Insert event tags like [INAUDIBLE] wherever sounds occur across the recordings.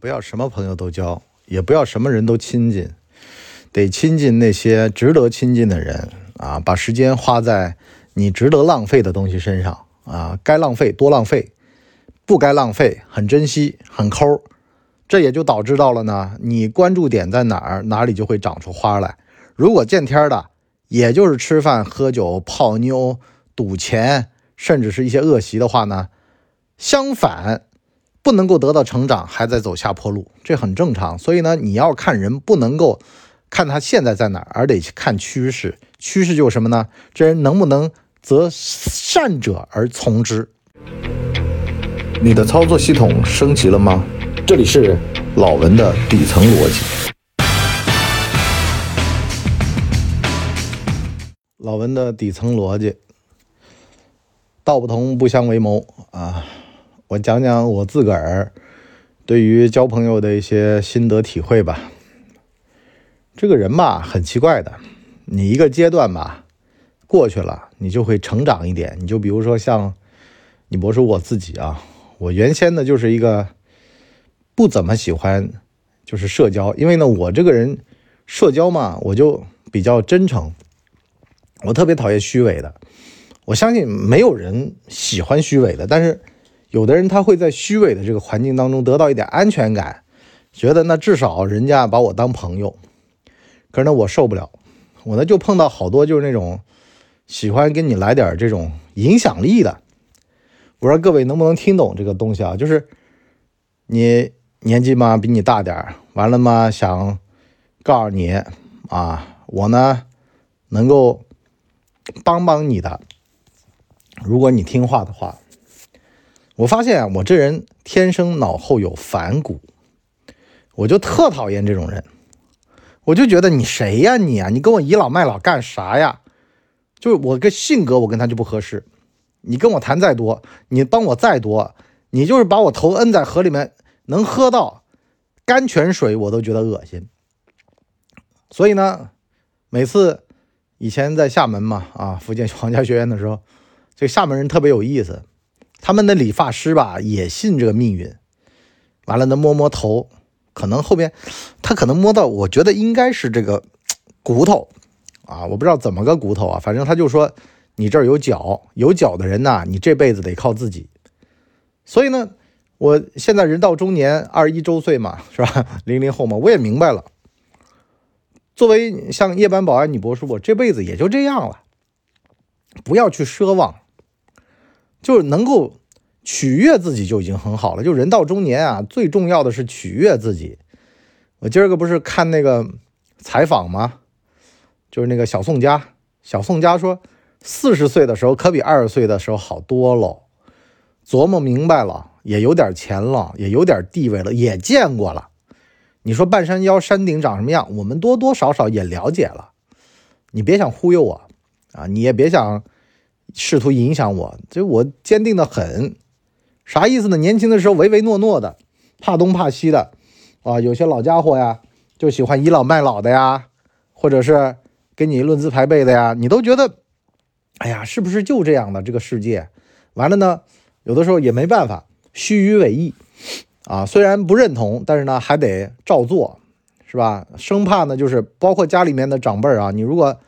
不要什么朋友都交，也不要什么人都亲近，得亲近那些值得亲近的人啊！把时间花在你值得浪费的东西身上啊！该浪费多浪费，不该浪费很珍惜很抠。这也就导致到了呢，你关注点在哪儿，哪里就会长出花来。如果见天的，也就是吃饭、喝酒、泡妞、赌钱，甚至是一些恶习的话呢，相反。不能够得到成长，还在走下坡路，这很正常。所以呢，你要看人，不能够看他现在在哪儿，而得看趋势。趋势就是什么呢？这人能不能择善者而从之？你的操作系统升级了吗？这里是老文的底层逻辑。老文的底层逻辑，道不同不相为谋啊。我讲讲我自个儿对于交朋友的一些心得体会吧。这个人吧，很奇怪的，你一个阶段吧过去了，你就会成长一点。你就比如说像你博士我自己啊，我原先呢就是一个不怎么喜欢就是社交，因为呢我这个人社交嘛，我就比较真诚，我特别讨厌虚伪的。我相信没有人喜欢虚伪的，但是。有的人他会在虚伪的这个环境当中得到一点安全感，觉得那至少人家把我当朋友。可是呢，我受不了，我呢就碰到好多就是那种喜欢跟你来点这种影响力的。我说各位能不能听懂这个东西啊？就是你年纪嘛比你大点完了嘛想告诉你啊，我呢能够帮帮你的，如果你听话的话。我发现啊，我这人天生脑后有反骨，我就特讨厌这种人。我就觉得你谁呀你啊，你跟我倚老卖老干啥呀？就是我个性格，我跟他就不合适。你跟我谈再多，你帮我再多，你就是把我头摁在河里面，能喝到甘泉水，我都觉得恶心。所以呢，每次以前在厦门嘛，啊，福建 [LAUGHS] 皇家学院的时候，这厦门人特别有意思。他们的理发师吧也信这个命运，完了呢摸摸头，可能后边他可能摸到，我觉得应该是这个 [TSK] 骨头啊，我不知道怎么个骨头啊，反正他就说你这儿有脚，有脚的人呐，你这辈子得靠自己。所以呢，我现在人到中年，二十一周岁嘛，[LAUGHS] 是吧？零零后嘛，我也明白了。作为像夜班保安女博士，我这辈子也就这样了，不要去奢望。就是能够取悦自己就已经很好了。就人到中年啊，最重要的是取悦自己。我今儿个不是看那个采访吗？就是那个小宋佳，小宋佳说，四十岁的时候可比二十岁的时候好多了。琢磨明白了，也有点钱了，也有点地位了，也见过了。你说半山腰山顶长什么样？我们多多少少也了解了。你别想忽悠我啊！你也别想。试图影响我，就我坚定的很，啥意思呢？年轻的时候唯唯诺诺的，怕东怕西的，啊，有些老家伙呀，就喜欢倚老卖老的呀，或者是跟你论资排辈的呀，你都觉得，哎呀，是不是就这样的这个世界？完了呢，有的时候也没办法，虚与委蛇，啊，虽然不认同，但是呢，还得照做，是吧？生怕呢，就是包括家里面的长辈啊，你如果。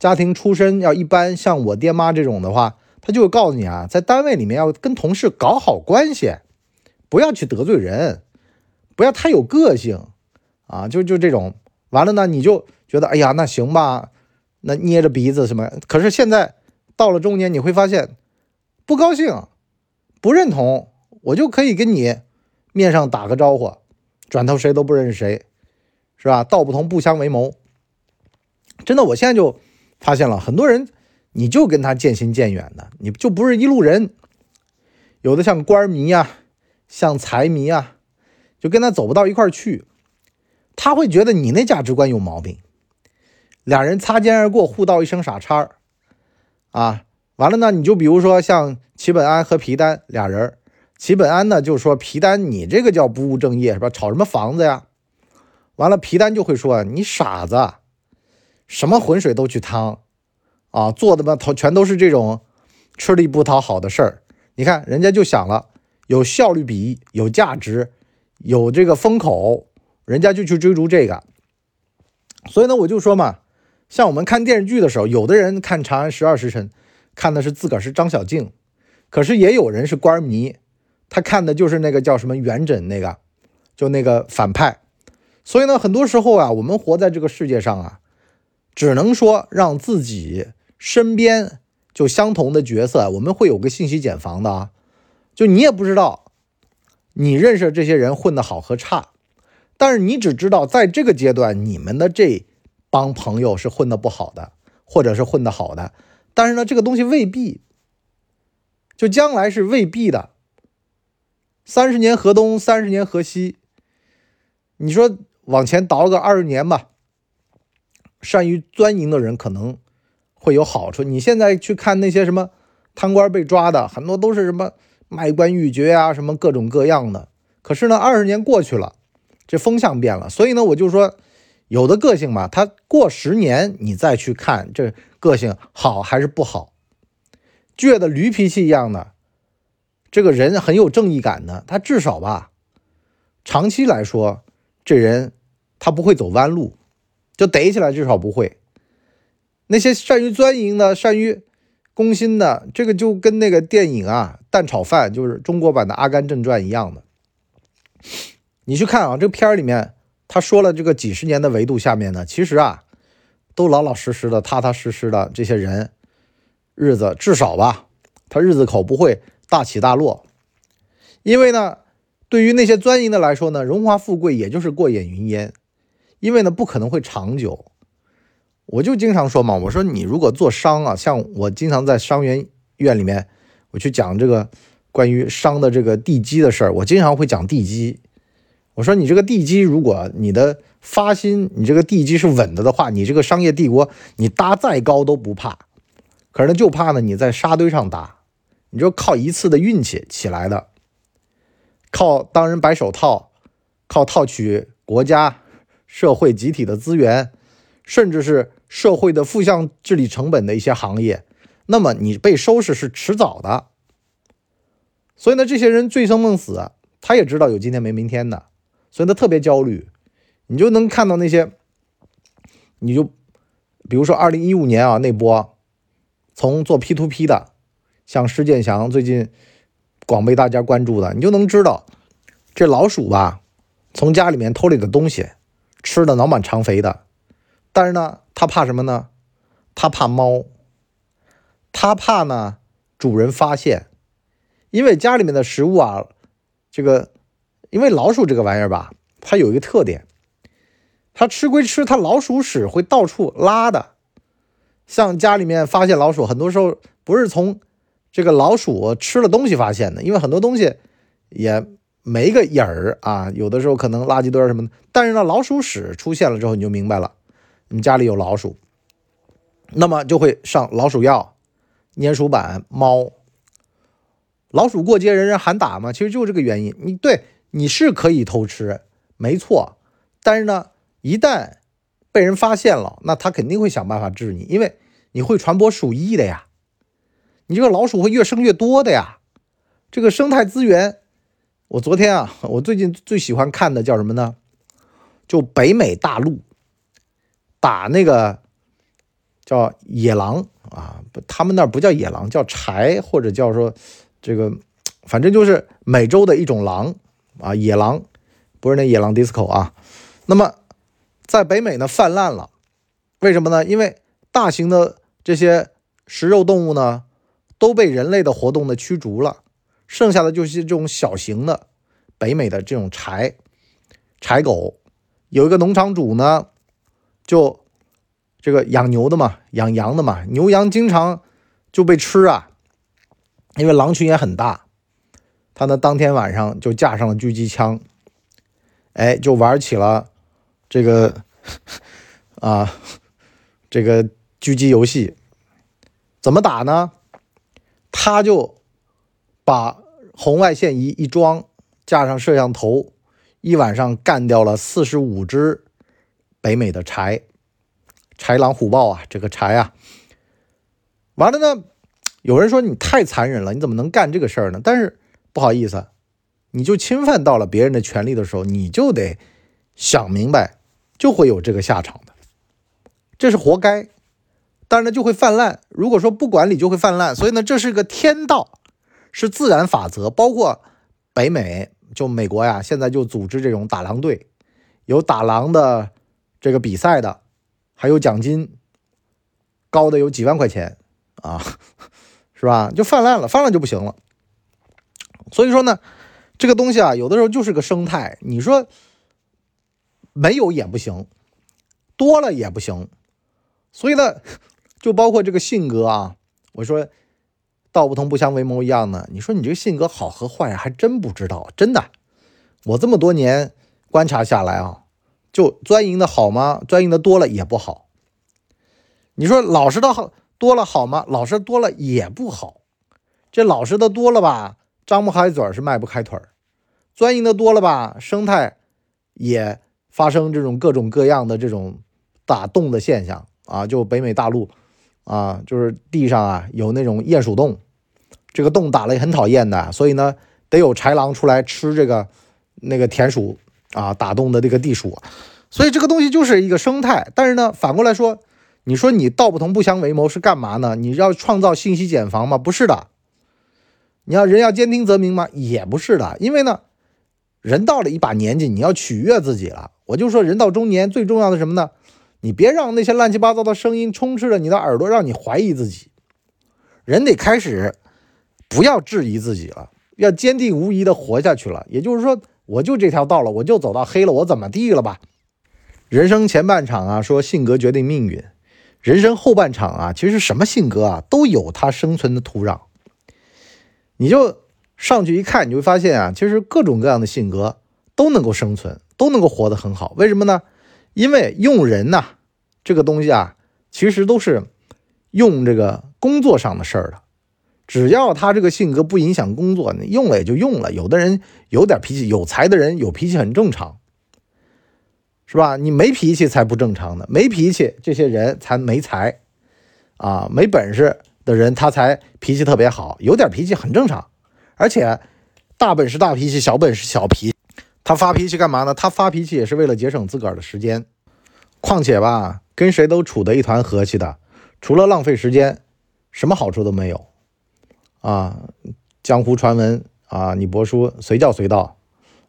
家庭出身要一般，像我爹妈这种的话，他就会告诉你啊，在单位里面要跟同事搞好关系，不要去得罪人，不要太有个性啊，就就这种。完了呢，你就觉得哎呀，那行吧，那捏着鼻子什么？可是现在到了中年，你会发现不高兴、不认同，我就可以跟你面上打个招呼，转头谁都不认识谁，是吧？道不同不相为谋。真的，我现在就。发现了很多人，你就跟他渐行渐远的，你就不是一路人。有的像官迷啊，像财迷啊，就跟他走不到一块去。他会觉得你那价值观有毛病。俩人擦肩而过，互道一声傻叉儿啊，完了呢，你就比如说像齐本安和皮丹俩人，齐本安呢就说皮丹你这个叫不务正业是吧？炒什么房子呀？完了皮丹就会说你傻子。什么浑水都去趟，啊，做的吧，头全都是这种吃力不讨好的事儿。你看人家就想了，有效率比，有价值，有这个风口，人家就去追逐这个。所以呢，我就说嘛，像我们看电视剧的时候，有的人看《长安十二时辰》，看的是自个儿是张小静，可是也有人是官迷，他看的就是那个叫什么元稹那个，就那个反派。所以呢，很多时候啊，我们活在这个世界上啊，只能说让自己身边就相同的角色，我们会有个信息茧房的啊，就你也不知道你认识这些人混得好和差。但是你只知道，在这个阶段，你们的这帮朋友是混得不好的，或者是混得好的。但是呢，这个东西未必，就将来是未必的。三十年河东，三十年河西。你说往前倒个二十年吧，善于钻营的人可能会有好处。你现在去看那些什么贪官被抓的，很多都是什么卖官鬻爵啊，什么各种各样的。可是呢，二十年过去了。这风向变了，所以呢，我就说，有的个性嘛，他过十年你再去看这个性好还是不好，倔的驴脾气一样的，这个人很有正义感的，他至少吧，长期来说，这人他不会走弯路，就逮起来至少不会。那些善于钻营的、善于攻心的，这个就跟那个电影啊《蛋炒饭》就是中国版的《阿甘正传》一样的。你去看啊，这个片儿里面他说了，这个几十年的维度下面呢，其实啊，都老老实实的、踏踏实实的这些人，日子至少吧，他日子口不会大起大落。因为呢，对于那些钻营的来说呢，荣华富贵也就是过眼云烟，因为呢不可能会长久。我就经常说嘛，我说你如果做商啊，像我经常在商学院里面，我去讲这个关于商的这个地基的事儿，我经常会讲地基。我说你这个地基，如果你的发心，你这个地基是稳的的话，你这个商业帝国，你搭再高都不怕。可是呢，就怕呢你在沙堆上搭，你就靠一次的运气起来的，靠当人白手套，靠套取国家、社会集体的资源，甚至是社会的负向治理成本的一些行业，那么你被收拾是迟早的。所以呢，这些人醉生梦死，他也知道有今天没明天的。所以他特别焦虑，你就能看到那些，你就比如说二零一五年啊那波，从做 P to P 的，像施建祥最近广被大家关注的，你就能知道这老鼠吧，从家里面偷了的东西，吃的脑满肠肥的，但是呢，他怕什么呢？他怕猫，他怕呢主人发现，因为家里面的食物啊，这个。因为老鼠这个玩意儿吧，它有一个特点，它吃归吃，它老鼠屎会到处拉的。像家里面发现老鼠，很多时候不是从这个老鼠吃了东西发现的，因为很多东西也没个影儿啊。有的时候可能垃圾堆什么的，但是呢，老鼠屎出现了之后，你就明白了，你家里有老鼠，那么就会上老鼠药、粘鼠板、猫。老鼠过街，人人喊打嘛，其实就这个原因。你对。你是可以偷吃，没错，但是呢，一旦被人发现了，那他肯定会想办法治你，因为你会传播鼠疫的呀，你这个老鼠会越生越多的呀。这个生态资源，我昨天啊，我最近最喜欢看的叫什么呢？就北美大陆打那个叫野狼啊，他们那不叫野狼，叫豺或者叫说这个，反正就是美洲的一种狼。啊，野狼不是那野狼 disco 啊，那么在北美呢泛滥了，为什么呢？因为大型的这些食肉动物呢都被人类的活动呢驱逐了，剩下的就是这种小型的北美的这种柴柴狗。有一个农场主呢，就这个养牛的嘛，养羊的嘛，牛羊经常就被吃啊，因为狼群也很大。他呢，当天晚上就架上了狙击枪，哎，就玩起了这个 [LAUGHS] 啊，这个狙击游戏。怎么打呢？他就把红外线仪一装，架上摄像头，一晚上干掉了四十五只北美的豺，豺狼虎豹啊，这个豺啊。完了呢，有人说你太残忍了，你怎么能干这个事儿呢？但是。不好意思，你就侵犯到了别人的权利的时候，你就得想明白，就会有这个下场的，这是活该。当然呢，就会泛滥。如果说不管理，就会泛滥。所以呢，这是个天道，是自然法则。包括北美，就美国呀，现在就组织这种打狼队，有打狼的这个比赛的，还有奖金高的有几万块钱啊，[LAUGHS] 是吧？就泛滥了，泛滥就不行了。所以说呢。这个东西啊，有的时候就是个生态。你说没有也不行，多了也不行。所以呢，就包括这个性格啊，我说道不同不相为谋一样的。你说你这个性格好和坏，还真不知道。真的，我这么多年观察下来啊，就钻营的好吗？钻营的多了也不好。你说老实的好多了好吗？老实多了也不好。这老实的多了吧？张不开嘴是迈不开腿儿，钻营的多了吧，生态也发生这种各种各样的这种打洞的现象啊，就北美大陆啊，就是地上啊有那种鼹鼠洞，这个洞打了也很讨厌的，所以呢得有豺狼出来吃这个那个田鼠啊，打洞的这个地鼠，所以这个东西就是一个生态。但是呢，反过来说，你说你道不同不相为谋是干嘛呢？你要创造信息茧房吗？不是的。你要人要兼听则明吗？也不是的，因为呢，人到了一把年纪，你要取悦自己了。我就说，人到中年最重要的什么呢？你别让那些乱七八糟的声音充斥着你的耳朵，让你怀疑自己。人得开始不要质疑自己了，要坚定无疑的活下去了。也就是说，我就这条道了，我就走到黑了，我怎么地了吧？人生前半场啊，说性格决定命运；人生后半场啊，其实什么性格啊，都有它生存的土壤。你就上去一看，你会发现啊，其实各种各样的性格都能够生存，都能够活得很好。为什么呢？因为用人呐，这个东西啊，其实都是用这个工作上的事儿的。只要他这个性格不影响工作，你用了也就用了。有的人有点脾气，有才的人有脾气很正常，是吧？你没脾气才不正常呢。没脾气这些人才没才啊，没本事。的人他才脾气特别好，有点脾气很正常，而且大本事大脾气，小本事小脾。他发脾气干嘛呢？他发脾气也是为了节省自个儿的时间。况且吧，跟谁都处得一团和气的，除了浪费时间，什么好处都没有。啊，江湖传闻啊，你伯叔随叫随到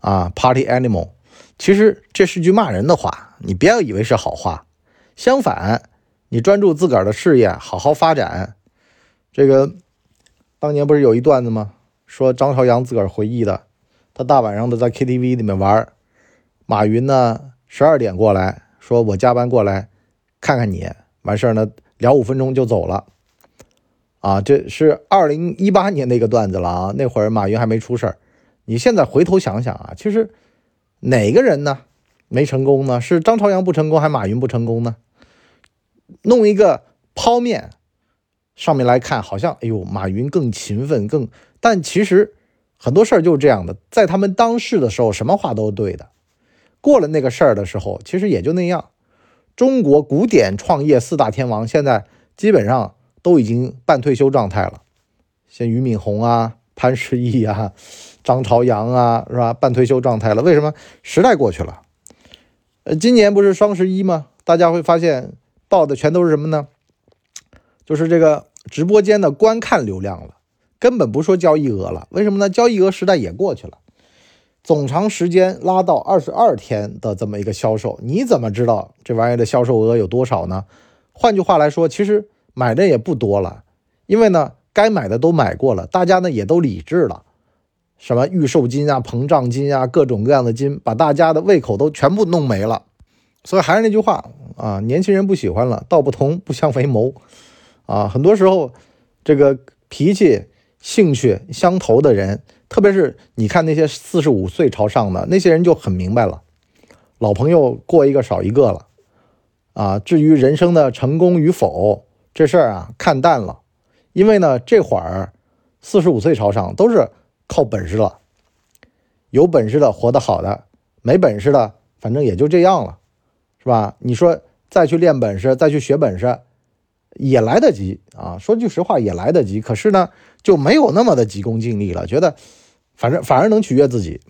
啊，Party Animal，其实这是句骂人的话，你不要以为是好话。相反，你专注自个儿的事业，好好发展。这个当年不是有一段子吗？说张朝阳自个儿回忆的，他大晚上的在 KTV 里面玩，马云呢十二点过来说：“我加班过来看看你。”完事儿呢聊五分钟就走了。啊，这是二零一八年的一个段子了啊，那会儿马云还没出事儿。你现在回头想想啊，其实哪个人呢没成功呢？是张朝阳不成功，还马云不成功呢？弄一个泡面。上面来看，好像哎呦，马云更勤奋，更……但其实很多事儿就是这样的，在他们当世的时候，什么话都对的。过了那个事儿的时候，其实也就那样。中国古典创业四大天王现在基本上都已经半退休状态了，像俞敏洪啊、潘石屹啊、张朝阳啊，是吧？半退休状态了。为什么？时代过去了。呃，今年不是双十一吗？大家会发现报的全都是什么呢？就是这个直播间的观看流量了，根本不说交易额了。为什么呢？交易额时代也过去了。总长时间拉到二十二天的这么一个销售，你怎么知道这玩意儿的销售额有多少呢？换句话来说，其实买的也不多了，因为呢，该买的都买过了，大家呢也都理智了。什么预售金啊、膨胀金啊，各种各样的金，把大家的胃口都全部弄没了。所以还是那句话啊，年轻人不喜欢了，道不同不相为谋。啊，很多时候，这个脾气、兴趣相投的人，特别是你看那些四十五岁朝上的那些人，就很明白了，老朋友过一个少一个了。啊，至于人生的成功与否，这事儿啊，看淡了，因为呢，这会儿四十五岁朝上都是靠本事了，有本事的活得好的，没本事的，反正也就这样了，是吧？你说再去练本事，再去学本事。也来得及啊，说句实话也来得及，可是呢就没有那么的急功近利了，觉得反正反而能取悦自己，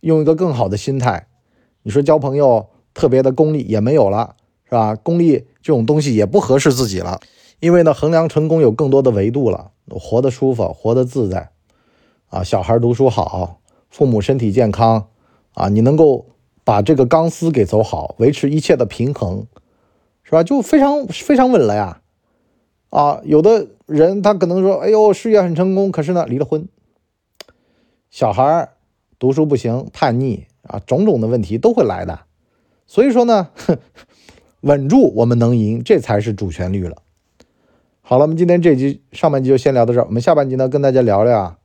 用一个更好的心态。你说交朋友特别的功利也没有了，是吧？功利这种东西也不合适自己了，因为呢，衡量成功有更多的维度了。活得舒服，活得自在，啊，小孩读书好，父母身体健康，啊，你能够把这个钢丝给走好，维持一切的平衡，是吧？就非常非常稳了呀。啊，有的人他可能说，哎呦，事业很成功，可是呢，离了婚，小孩读书不行，叛逆啊，种种的问题都会来的。所以说呢，[LAUGHS] 稳住，我们能赢，这才是主旋律了。好了，我们今天这集上半集就先聊到这儿，我们下半集呢，跟大家聊聊啊，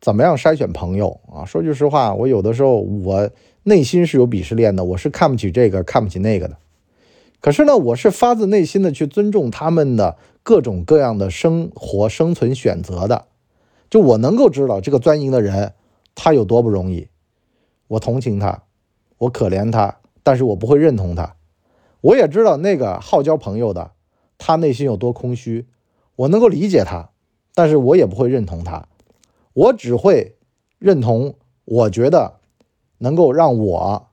怎么样筛选朋友啊。说句实话，我有的时候我内心是有鄙视链的，我是看不起这个，看不起那个的。可是呢，我是发自内心的去尊重他们的各种各样的生活生存选择的。就我能够知道这个钻营的人他有多不容易，我同情他，我可怜他，但是我不会认同他。我也知道那个好交朋友的，他内心有多空虚，我能够理解他，但是我也不会认同他。我只会认同我觉得能够让我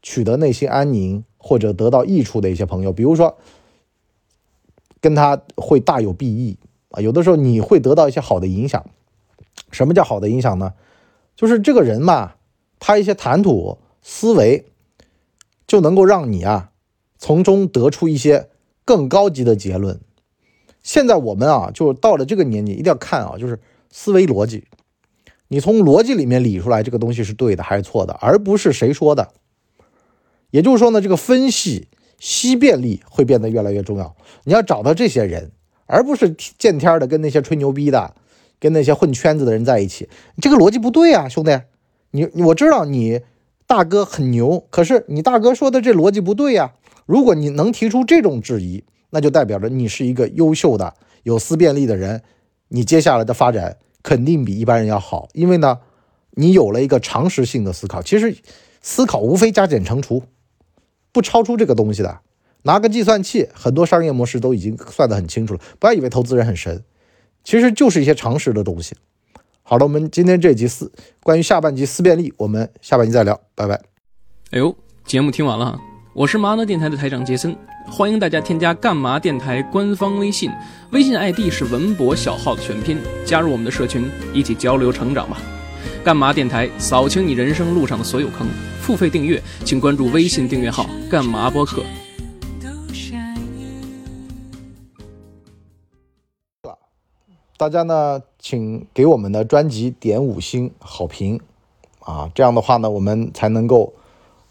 取得内心安宁。或者得到益处的一些朋友，比如说跟他会大有裨益啊，有的时候你会得到一些好的影响。什么叫好的影响呢？就是这个人嘛，他一些谈吐思维就能够让你啊从中得出一些更高级的结论。现在我们啊，就到了这个年纪，一定要看啊，就是思维逻辑，你从逻辑里面理出来这个东西是对的还是错的，而不是谁说的。也就是说呢，这个分析析辨力会变得越来越重要。你要找到这些人，而不是见天的跟那些吹牛逼的、跟那些混圈子的人在一起。这个逻辑不对啊，兄弟！你我知道你大哥很牛，可是你大哥说的这逻辑不对呀。如果你能提出这种质疑，那就代表着你是一个优秀的、有思辨力的人。你接下来的发展肯定比一般人要好，因为呢，你有了一个常识性的思考。其实思考无非加减乘除。不超出这个东西的，拿个计算器，很多商业模式都已经算得很清楚了。不要以为投资人很神，其实就是一些常识的东西。好了，我们今天这集思关于下半集思辨力，我们下半集再聊，拜拜。哎呦，节目听完了，我是麻呢电台的台长杰森，欢迎大家添加干嘛电台官方微信，微信 ID 是文博小号的全拼，加入我们的社群，一起交流成长吧。干嘛电台扫清你人生路上的所有坑，付费订阅，请关注微信订阅号“干嘛播客”。大家呢，请给我们的专辑点五星好评啊！这样的话呢，我们才能够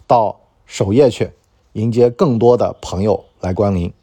到首页去迎接更多的朋友来光临。